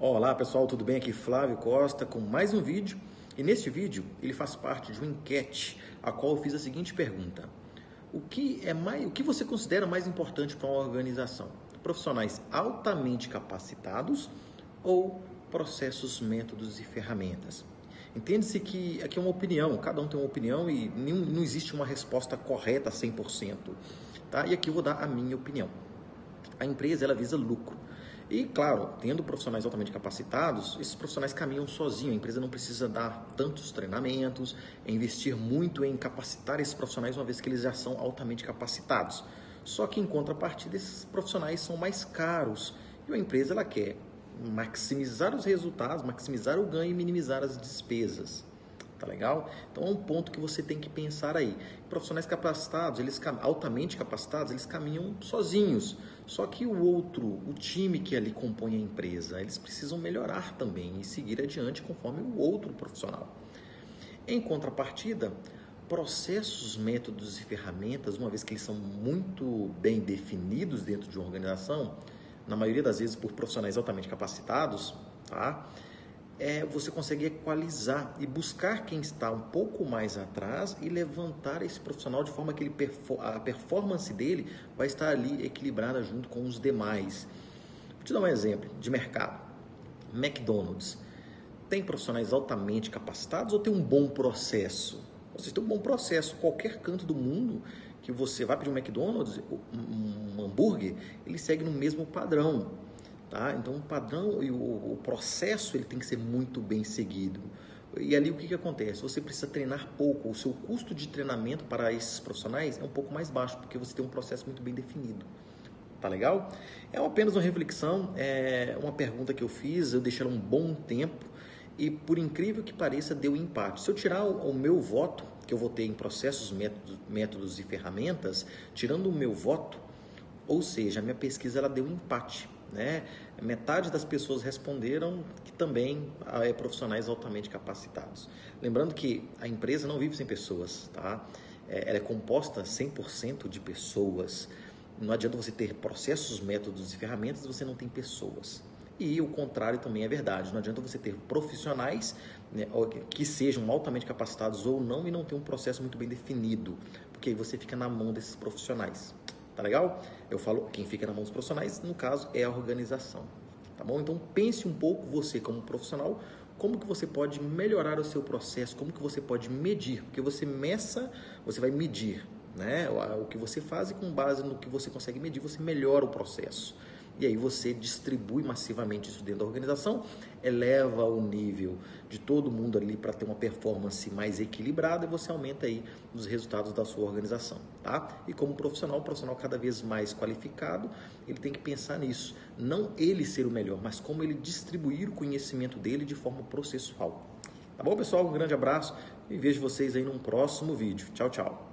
Olá pessoal, tudo bem? Aqui Flávio Costa com mais um vídeo e neste vídeo ele faz parte de uma enquete a qual eu fiz a seguinte pergunta: o que é mais, o que você considera mais importante para uma organização? Profissionais altamente capacitados ou processos, métodos e ferramentas? Entende-se que aqui é uma opinião, cada um tem uma opinião e não, não existe uma resposta correta 100%. Tá? E aqui eu vou dar a minha opinião. A empresa ela visa lucro. E, claro, tendo profissionais altamente capacitados, esses profissionais caminham sozinhos. A empresa não precisa dar tantos treinamentos, investir muito em capacitar esses profissionais, uma vez que eles já são altamente capacitados. Só que, em contrapartida, esses profissionais são mais caros e a empresa ela quer maximizar os resultados, maximizar o ganho e minimizar as despesas. Tá legal? Então é um ponto que você tem que pensar aí. Profissionais capacitados, eles altamente capacitados, eles caminham sozinhos. Só que o outro, o time que ali compõe a empresa, eles precisam melhorar também e seguir adiante conforme o outro profissional. Em contrapartida, processos, métodos e ferramentas, uma vez que eles são muito bem definidos dentro de uma organização, na maioria das vezes por profissionais altamente capacitados, tá? É, você consegue equalizar e buscar quem está um pouco mais atrás e levantar esse profissional de forma que ele, a performance dele vai estar ali equilibrada junto com os demais. Vou te dar um exemplo de mercado. McDonald's tem profissionais altamente capacitados ou tem um bom processo? Vocês têm um bom processo. Qualquer canto do mundo que você vai pedir um McDonald's, um hambúrguer, ele segue no mesmo padrão. Tá? Então, o padrão e o, o processo ele tem que ser muito bem seguido. E ali o que, que acontece? Você precisa treinar pouco, o seu custo de treinamento para esses profissionais é um pouco mais baixo, porque você tem um processo muito bem definido. Tá legal? É apenas uma reflexão, é uma pergunta que eu fiz, eu deixei ela um bom tempo e por incrível que pareça deu empate. Se eu tirar o, o meu voto, que eu votei em processos, métodos, métodos e ferramentas, tirando o meu voto, ou seja, a minha pesquisa ela deu empate. Né? Metade das pessoas responderam que também é profissionais altamente capacitados. Lembrando que a empresa não vive sem pessoas, tá? É, ela é composta 100% de pessoas. Não adianta você ter processos, métodos e ferramentas se você não tem pessoas. E o contrário também é verdade. Não adianta você ter profissionais né, que sejam altamente capacitados ou não e não ter um processo muito bem definido, porque aí você fica na mão desses profissionais. Tá legal? Eu falo, quem fica na mão dos profissionais, no caso, é a organização. Tá bom? Então pense um pouco você como profissional, como que você pode melhorar o seu processo, como que você pode medir, porque você meça, você vai medir, né? O que você faz e com base no que você consegue medir, você melhora o processo e aí você distribui massivamente isso dentro da organização, eleva o nível de todo mundo ali para ter uma performance mais equilibrada e você aumenta aí os resultados da sua organização, tá? E como profissional, um profissional cada vez mais qualificado, ele tem que pensar nisso, não ele ser o melhor, mas como ele distribuir o conhecimento dele de forma processual. Tá bom, pessoal? Um grande abraço e vejo vocês aí num próximo vídeo. Tchau, tchau.